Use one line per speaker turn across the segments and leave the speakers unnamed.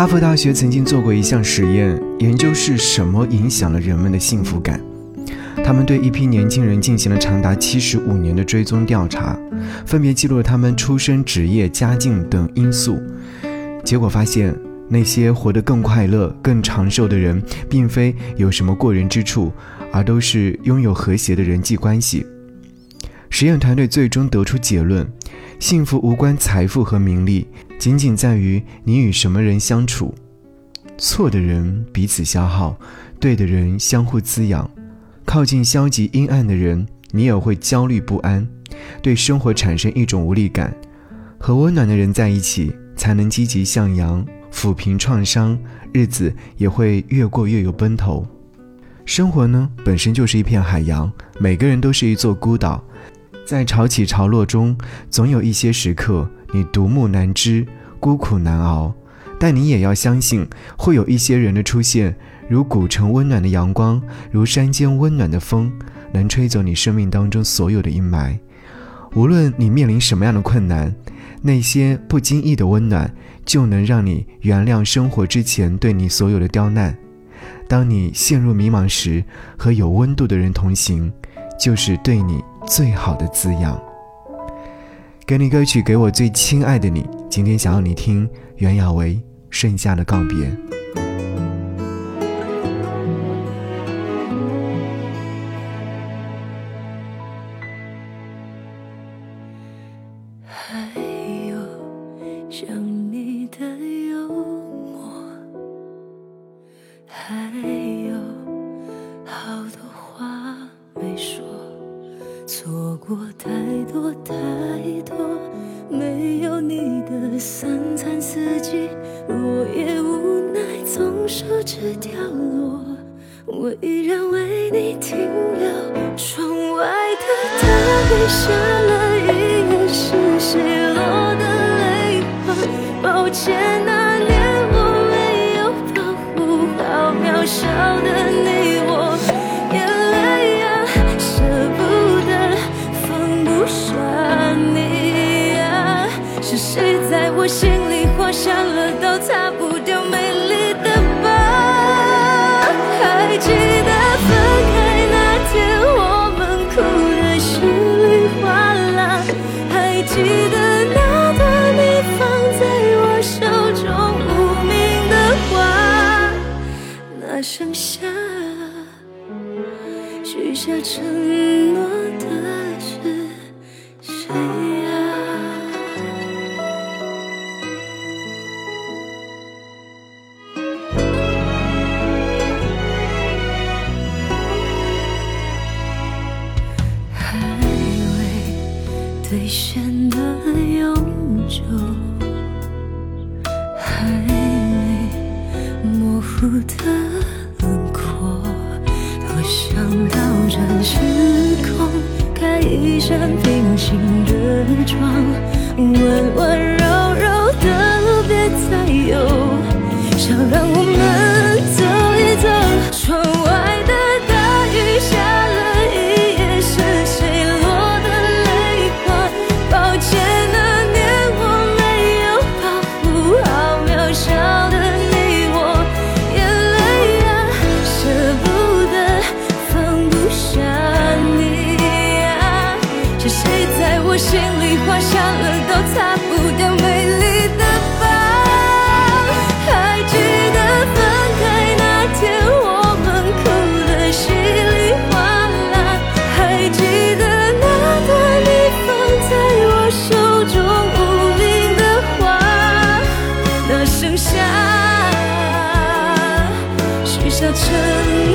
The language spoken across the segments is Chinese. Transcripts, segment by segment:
哈佛大学曾经做过一项实验，研究是什么影响了人们的幸福感。他们对一批年轻人进行了长达七十五年的追踪调查，分别记录了他们出身、职业、家境等因素。结果发现，那些活得更快乐、更长寿的人，并非有什么过人之处，而都是拥有和谐的人际关系。实验团队最终得出结论：幸福无关财富和名利。仅仅在于你与什么人相处，错的人彼此消耗，对的人相互滋养。靠近消极阴暗的人，你也会焦虑不安，对生活产生一种无力感。和温暖的人在一起，才能积极向阳，抚平创伤，日子也会越过越有奔头。生活呢，本身就是一片海洋，每个人都是一座孤岛，在潮起潮落中，总有一些时刻。你独木难支，孤苦难熬，但你也要相信，会有一些人的出现，如古城温暖的阳光，如山间温暖的风，能吹走你生命当中所有的阴霾。无论你面临什么样的困难，那些不经意的温暖，就能让你原谅生活之前对你所有的刁难。当你陷入迷茫时，和有温度的人同行，就是对你最好的滋养。给你歌曲，给我最亲爱的你。今天想要你听袁娅维《剩下的告别》。
还有想你的三餐四季，落叶无奈总是只掉落，我依然为你停留。窗外的大雨下了一夜，是谁落的泪花？抱歉，我心里画下了道擦不掉美丽的疤？还记得分开那天我们哭得稀里哗啦，还记得那段你放在我手中无名的花，那盛夏许下承诺未兑现的永久，还没模糊的轮廓，多想倒转时空，开一扇平行的窗，温温柔柔的别再有，想下许下承诺。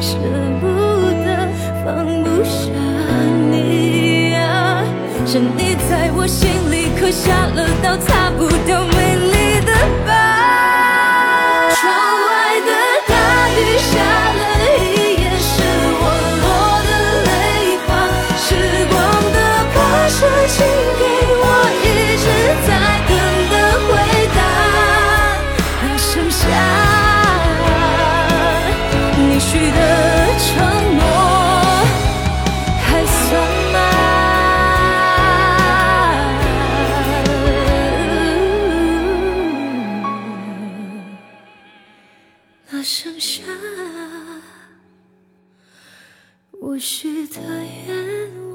舍不得，放不下你啊！是你在我心里刻下了道擦不掉我许的愿望。